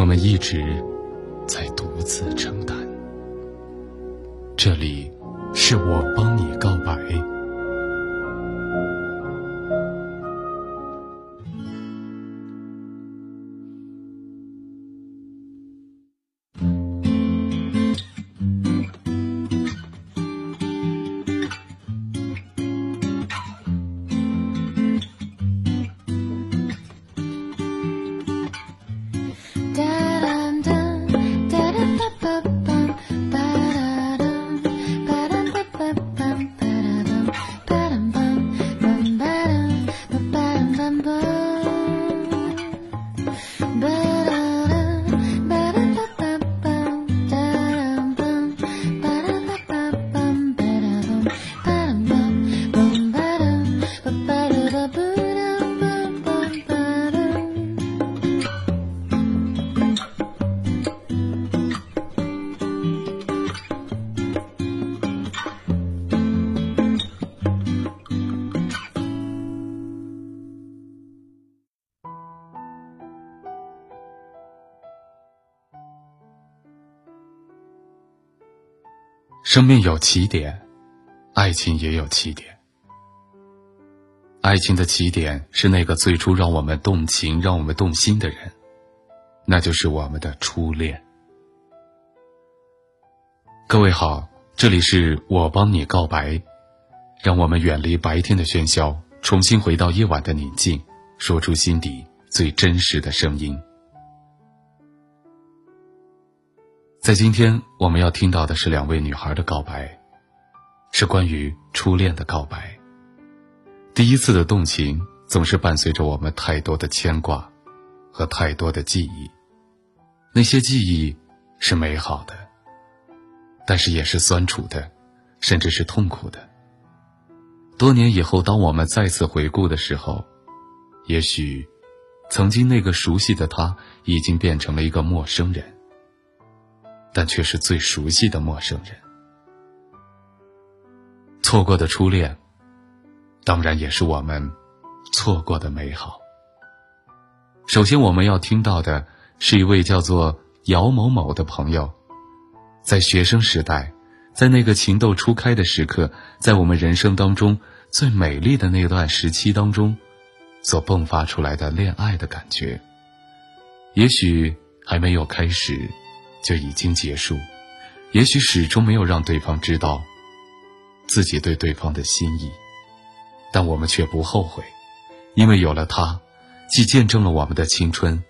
我们一直在独自承担。这里，是我帮你告白。生命有起点，爱情也有起点。爱情的起点是那个最初让我们动情、让我们动心的人，那就是我们的初恋。各位好，这里是我帮你告白，让我们远离白天的喧嚣，重新回到夜晚的宁静，说出心底最真实的声音。在今天，我们要听到的是两位女孩的告白，是关于初恋的告白。第一次的动情，总是伴随着我们太多的牵挂和太多的记忆。那些记忆是美好的，但是也是酸楚的，甚至是痛苦的。多年以后，当我们再次回顾的时候，也许，曾经那个熟悉的他，已经变成了一个陌生人。但却是最熟悉的陌生人。错过的初恋，当然也是我们错过的美好。首先，我们要听到的是一位叫做姚某某的朋友，在学生时代，在那个情窦初开的时刻，在我们人生当中最美丽的那段时期当中，所迸发出来的恋爱的感觉，也许还没有开始。就已经结束，也许始终没有让对方知道自己对对方的心意，但我们却不后悔，因为有了他，既见证了我们的青春，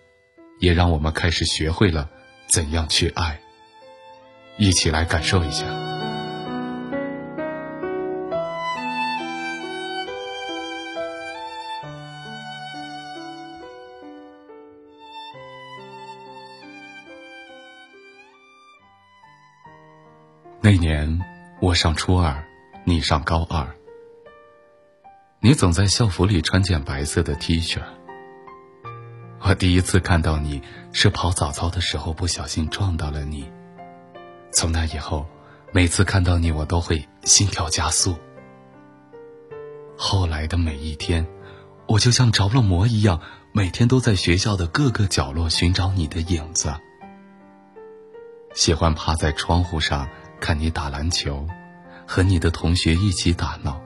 也让我们开始学会了怎样去爱。一起来感受一下。那年我上初二，你上高二。你总在校服里穿件白色的 T 恤。我第一次看到你是跑早操的时候不小心撞到了你。从那以后，每次看到你我都会心跳加速。后来的每一天，我就像着了魔一样，每天都在学校的各个角落寻找你的影子。喜欢趴在窗户上。看你打篮球，和你的同学一起打闹。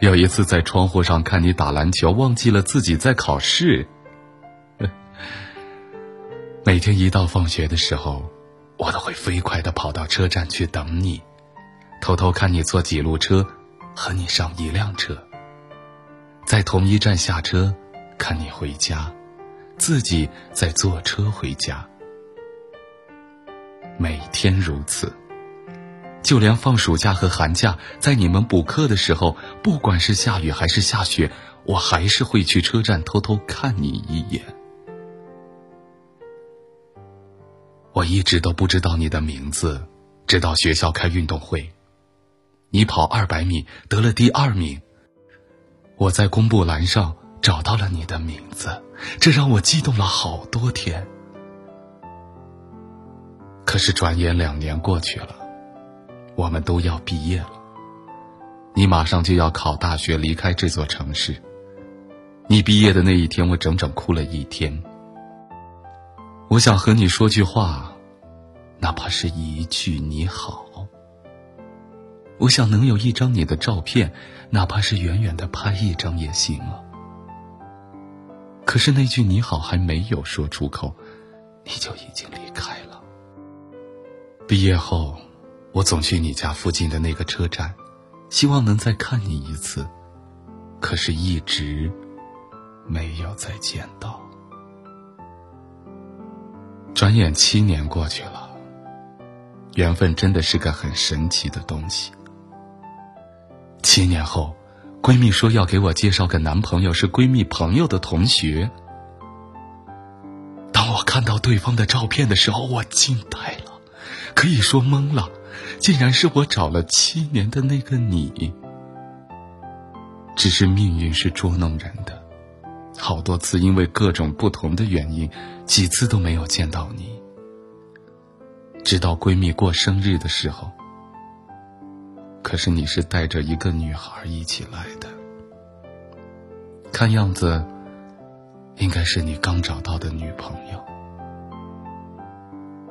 有一次在窗户上看你打篮球，忘记了自己在考试。每天一到放学的时候，我都会飞快的跑到车站去等你，偷偷看你坐几路车，和你上一辆车，在同一站下车，看你回家，自己再坐车回家。每天如此，就连放暑假和寒假，在你们补课的时候，不管是下雨还是下雪，我还是会去车站偷偷看你一眼。我一直都不知道你的名字，直到学校开运动会，你跑二百米得了第二名。我在公布栏上找到了你的名字，这让我激动了好多天。可是转眼两年过去了，我们都要毕业了，你马上就要考大学，离开这座城市。你毕业的那一天，我整整哭了一天。我想和你说句话，哪怕是一句你好。我想能有一张你的照片，哪怕是远远的拍一张也行啊。可是那句你好还没有说出口，你就已经离开了。毕业后，我总去你家附近的那个车站，希望能再看你一次，可是一直没有再见到。转眼七年过去了，缘分真的是个很神奇的东西。七年后，闺蜜说要给我介绍个男朋友，是闺蜜朋友的同学。当我看到对方的照片的时候，我惊呆了，可以说懵了，竟然是我找了七年的那个你。只是命运是捉弄人的。好多次，因为各种不同的原因，几次都没有见到你。直到闺蜜过生日的时候，可是你是带着一个女孩一起来的，看样子，应该是你刚找到的女朋友。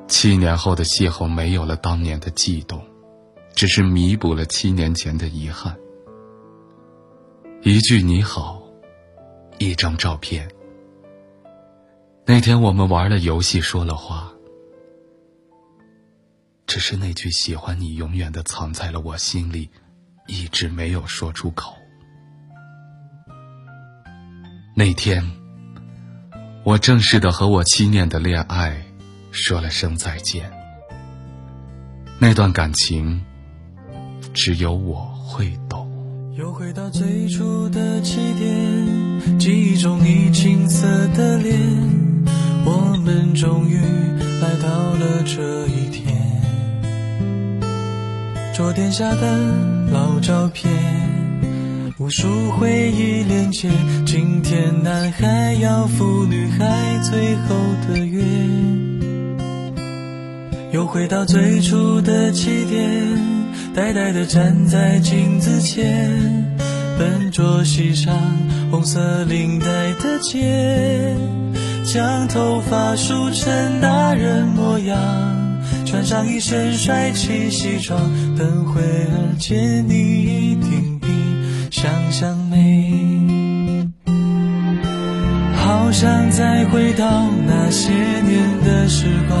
七年后的邂逅，没有了当年的悸动，只是弥补了七年前的遗憾。一句你好。一张照片。那天我们玩了游戏，说了话，只是那句喜欢你永远的藏在了我心里，一直没有说出口。那天，我正式的和我七年的恋爱说了声再见。那段感情，只有我会懂。又回到最初的起点，记忆中你青涩的脸，我们终于来到了这一天。桌垫下的老照片，无数回忆连接。今天男孩要赴女孩最后的约。又回到最初的起点。呆呆地站在镜子前，笨拙系上红色领带的结，将头发梳成大人模样，穿上一身帅气西装，等会儿见你一定比想象美。好想再回到那些年的时光，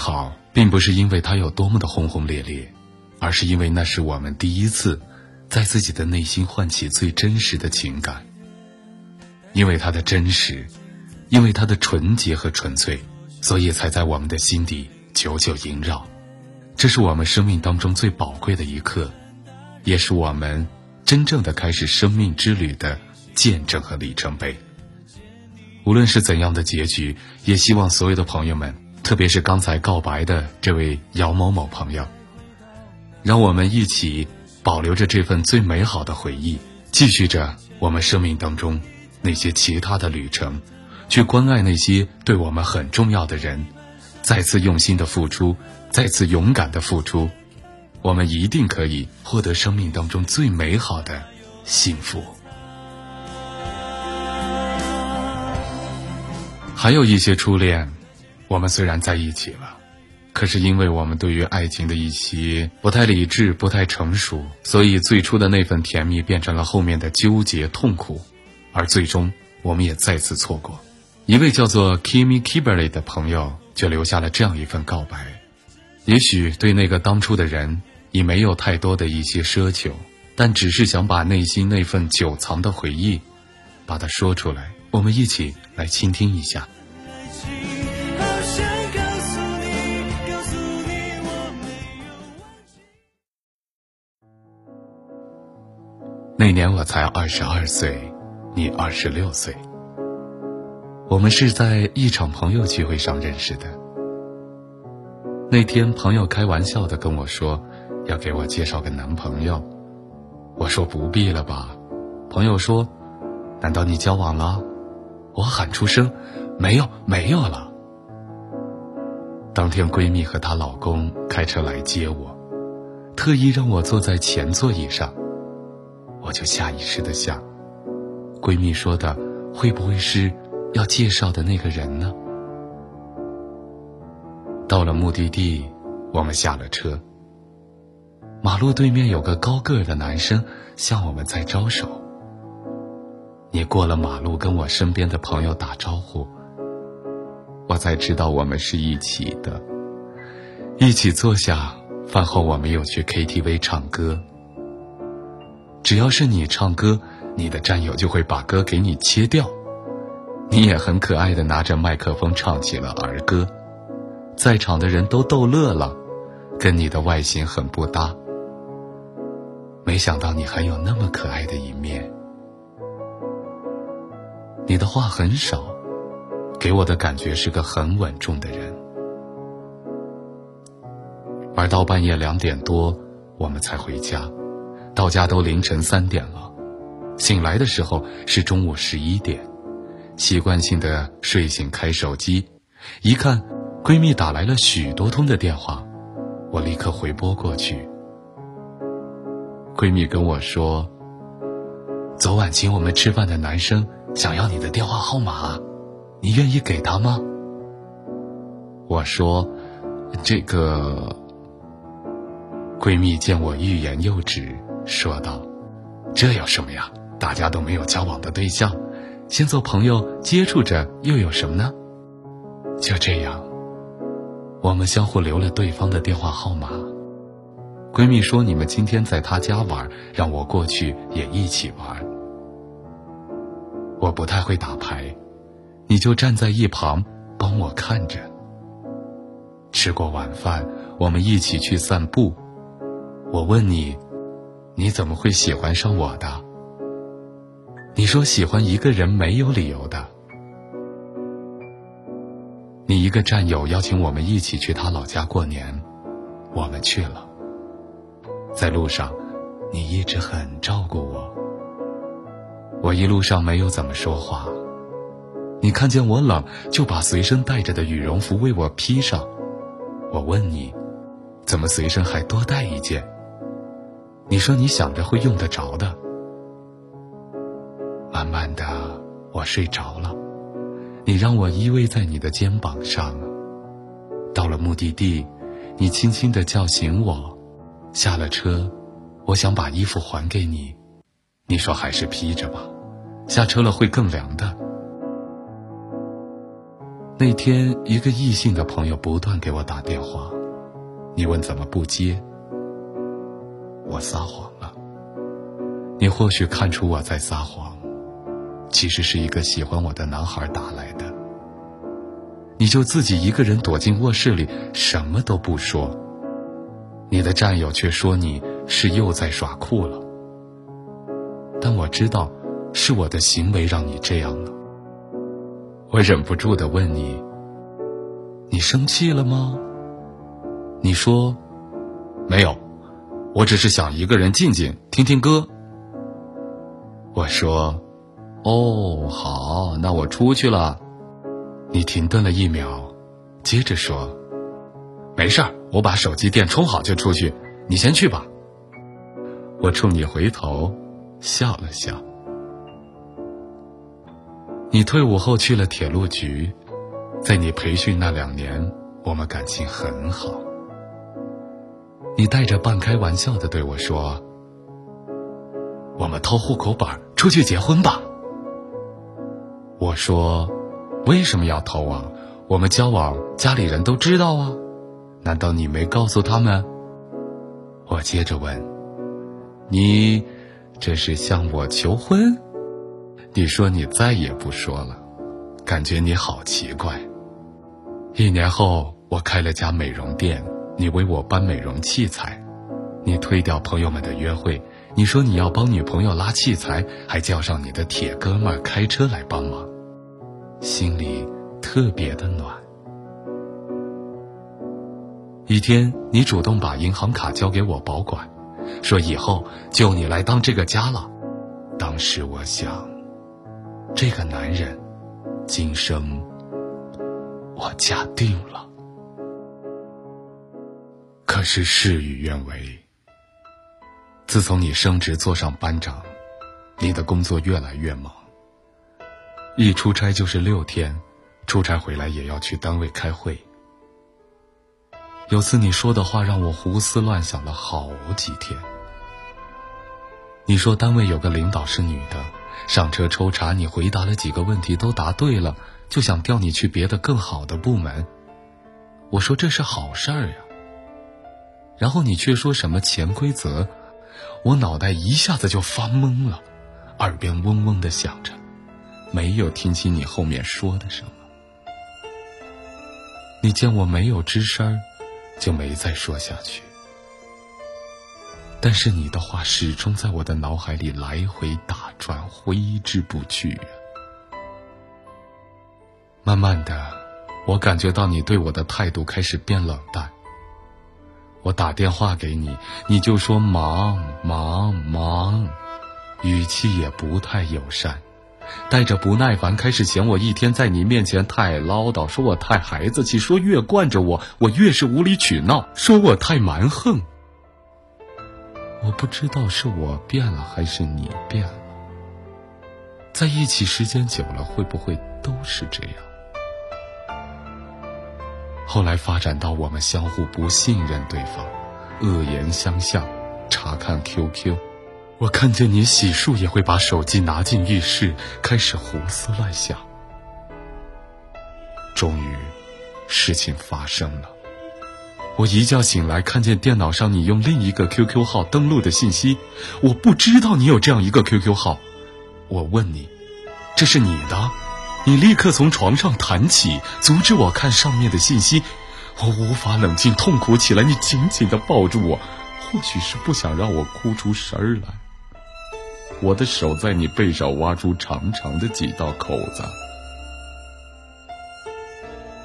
好，并不是因为它有多么的轰轰烈烈，而是因为那是我们第一次，在自己的内心唤起最真实的情感。因为它的真实，因为它的纯洁和纯粹，所以才在我们的心底久久萦绕。这是我们生命当中最宝贵的一刻，也是我们真正的开始生命之旅的见证和里程碑。无论是怎样的结局，也希望所有的朋友们，特别是刚才告白的这位姚某某朋友，让我们一起保留着这份最美好的回忆，继续着我们生命当中那些其他的旅程，去关爱那些对我们很重要的人，再次用心的付出，再次勇敢的付出，我们一定可以获得生命当中最美好的幸福。还有一些初恋，我们虽然在一起了，可是因为我们对于爱情的一些不太理智、不太成熟，所以最初的那份甜蜜变成了后面的纠结、痛苦，而最终我们也再次错过。一位叫做 Kimi Kiberly 的朋友就留下了这样一份告白，也许对那个当初的人已没有太多的一些奢求，但只是想把内心那份久藏的回忆，把它说出来。我们一起来倾听一下。那年我才二十二岁，你二十六岁。我们是在一场朋友聚会上认识的。那天朋友开玩笑的跟我说，要给我介绍个男朋友。我说不必了吧。朋友说，难道你交往了？我喊出声：“没有，没有了。”当天，闺蜜和她老公开车来接我，特意让我坐在前座椅上，我就下意识的想，闺蜜说的会不会是要介绍的那个人呢？到了目的地，我们下了车，马路对面有个高个的男生向我们在招手。你过了马路，跟我身边的朋友打招呼，我才知道我们是一起的。一起坐下，饭后我们又去 KTV 唱歌。只要是你唱歌，你的战友就会把歌给你切掉。你也很可爱的拿着麦克风唱起了儿歌，在场的人都逗乐了，跟你的外形很不搭。没想到你还有那么可爱的一面。你的话很少，给我的感觉是个很稳重的人。玩到半夜两点多，我们才回家，到家都凌晨三点了。醒来的时候是中午十一点，习惯性的睡醒开手机，一看闺蜜打来了许多通的电话，我立刻回拨过去。闺蜜跟我说，昨晚请我们吃饭的男生。想要你的电话号码，你愿意给他吗？我说：“这个。”闺蜜见我欲言又止，说道：“这有什么呀？大家都没有交往的对象，先做朋友接触着又有什么呢？”就这样，我们相互留了对方的电话号码。闺蜜说：“你们今天在她家玩，让我过去也一起玩。”我不太会打牌，你就站在一旁帮我看着。吃过晚饭，我们一起去散步。我问你，你怎么会喜欢上我的？你说喜欢一个人没有理由的。你一个战友邀请我们一起去他老家过年，我们去了。在路上，你一直很照顾我。我一路上没有怎么说话，你看见我冷，就把随身带着的羽绒服为我披上。我问你，怎么随身还多带一件？你说你想着会用得着的。慢慢的，我睡着了，你让我依偎在你的肩膀上。到了目的地，你轻轻的叫醒我，下了车，我想把衣服还给你。你说还是披着吧，下车了会更凉的。那天一个异性的朋友不断给我打电话，你问怎么不接，我撒谎了。你或许看出我在撒谎，其实是一个喜欢我的男孩打来的。你就自己一个人躲进卧室里，什么都不说。你的战友却说你是又在耍酷了。但我知道，是我的行为让你这样了。我忍不住的问你：“你生气了吗？”你说：“没有，我只是想一个人静静听听歌。”我说：“哦，好，那我出去了。”你停顿了一秒，接着说：“没事儿，我把手机电充好就出去，你先去吧。”我冲你回头笑了笑。你退伍后去了铁路局，在你培训那两年，我们感情很好。你带着半开玩笑的对我说：“我们偷户口本出去结婚吧。”我说：“为什么要偷啊？我们交往，家里人都知道啊，难道你没告诉他们？”我接着问：“你这是向我求婚？”你说你再也不说了，感觉你好奇怪。一年后，我开了家美容店，你为我搬美容器材，你推掉朋友们的约会，你说你要帮女朋友拉器材，还叫上你的铁哥们开车来帮忙，心里特别的暖。一天，你主动把银行卡交给我保管，说以后就你来当这个家了。当时我想。这个男人，今生我嫁定了。可是事与愿违。自从你升职做上班长，你的工作越来越忙。一出差就是六天，出差回来也要去单位开会。有次你说的话让我胡思乱想了好几天。你说单位有个领导是女的。上车抽查，你回答了几个问题都答对了，就想调你去别的更好的部门。我说这是好事儿呀。然后你却说什么潜规则，我脑袋一下子就发懵了，耳边嗡嗡的响着，没有听清你后面说的什么。你见我没有吱声儿，就没再说下去。但是你的话始终在我的脑海里来回打转，挥之不去。慢慢的，我感觉到你对我的态度开始变冷淡。我打电话给你，你就说忙忙忙，语气也不太友善，带着不耐烦，开始嫌我一天在你面前太唠叨，说我太孩子气，说越惯着我，我越是无理取闹，说我太蛮横。我不知道是我变了还是你变了，在一起时间久了，会不会都是这样？后来发展到我们相互不信任对方，恶言相向，查看 QQ。我看见你洗漱也会把手机拿进浴室，开始胡思乱想。终于，事情发生了。我一觉醒来，看见电脑上你用另一个 QQ 号登录的信息，我不知道你有这样一个 QQ 号。我问你，这是你的？你立刻从床上弹起，阻止我看上面的信息。我无法冷静，痛苦起来。你紧紧的抱住我，或许是不想让我哭出声儿来。我的手在你背上挖出长长的几道口子。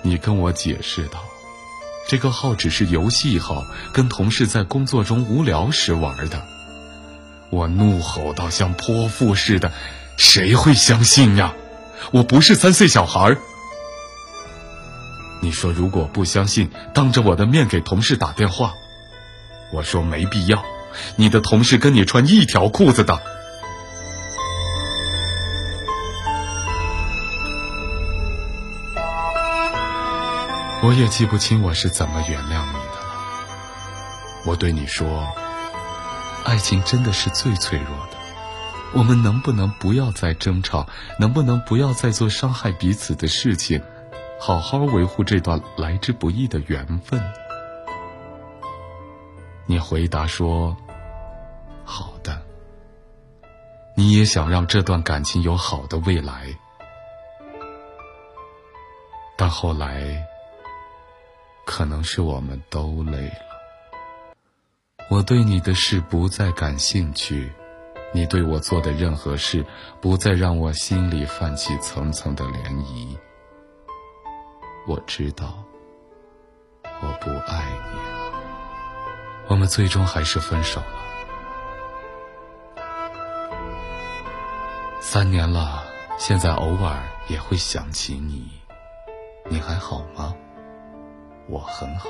你跟我解释道。这个号只是游戏号，跟同事在工作中无聊时玩的。我怒吼道，像泼妇似的：“谁会相信呀？我不是三岁小孩。”你说如果不相信，当着我的面给同事打电话。我说没必要，你的同事跟你穿一条裤子的。我也记不清我是怎么原谅你的了。我对你说，爱情真的是最脆弱的。我们能不能不要再争吵？能不能不要再做伤害彼此的事情？好好维护这段来之不易的缘分。你回答说：“好的。”你也想让这段感情有好的未来，但后来。可能是我们都累了。我对你的事不再感兴趣，你对我做的任何事不再让我心里泛起层层的涟漪。我知道，我不爱你。我们最终还是分手了。三年了，现在偶尔也会想起你，你还好吗？我很好。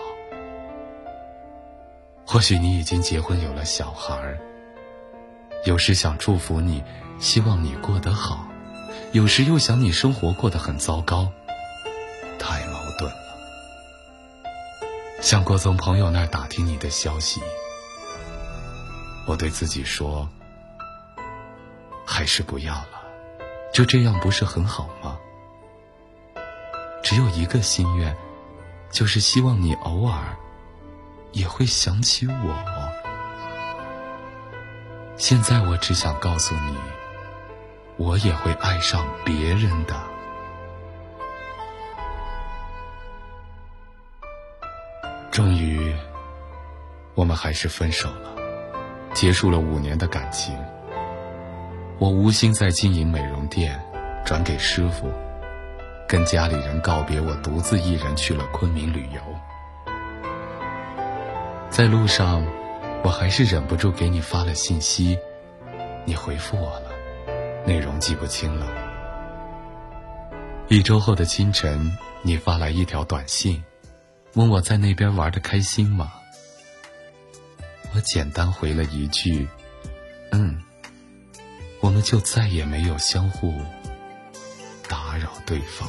或许你已经结婚有了小孩，有时想祝福你，希望你过得好，有时又想你生活过得很糟糕，太矛盾了。想过从朋友那儿打听你的消息，我对自己说，还是不要了，就这样不是很好吗？只有一个心愿，就是希望你偶尔。也会想起我。现在我只想告诉你，我也会爱上别人的。终于，我们还是分手了，结束了五年的感情。我无心再经营美容店，转给师傅，跟家里人告别，我独自一人去了昆明旅游。在路上，我还是忍不住给你发了信息，你回复我了，内容记不清了。一周后的清晨，你发来一条短信，问我在那边玩的开心吗？我简单回了一句：“嗯。”我们就再也没有相互打扰对方。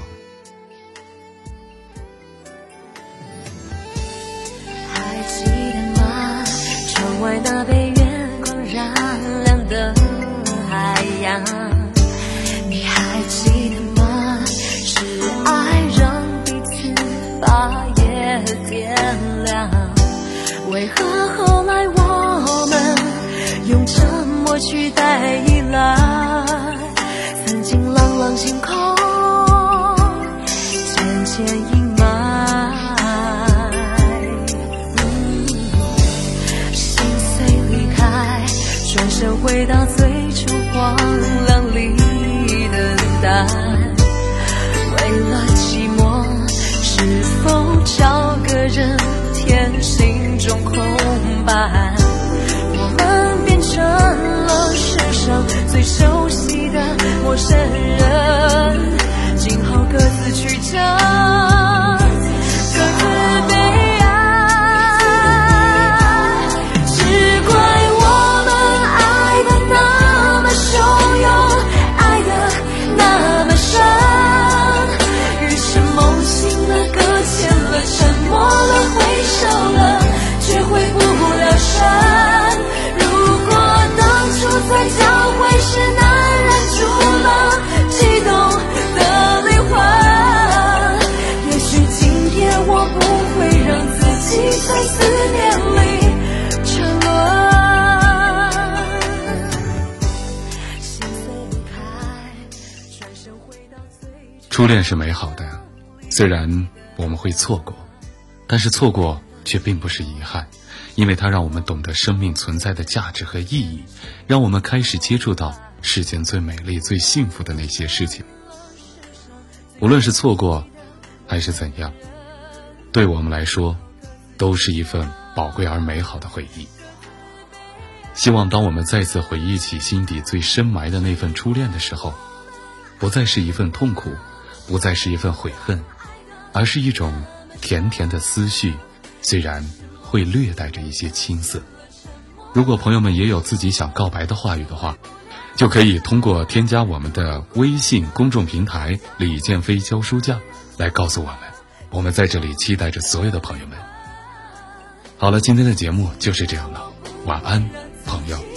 为何后来我们用沉默取代依赖？曾经朗朗星空，中空白？我们变成了世上最熟悉的陌生人，今后各自曲折去找。初恋是美好的，虽然我们会错过，但是错过却并不是遗憾，因为它让我们懂得生命存在的价值和意义，让我们开始接触到世间最美丽、最幸福的那些事情。无论是错过，还是怎样，对我们来说，都是一份宝贵而美好的回忆。希望当我们再次回忆起心底最深埋的那份初恋的时候，不再是一份痛苦。不再是一份悔恨，而是一种甜甜的思绪，虽然会略带着一些青涩。如果朋友们也有自己想告白的话语的话，就可以通过添加我们的微信公众平台“李建飞教书匠”来告诉我们。我们在这里期待着所有的朋友们。好了今天的节目就是这样了晚安朋友。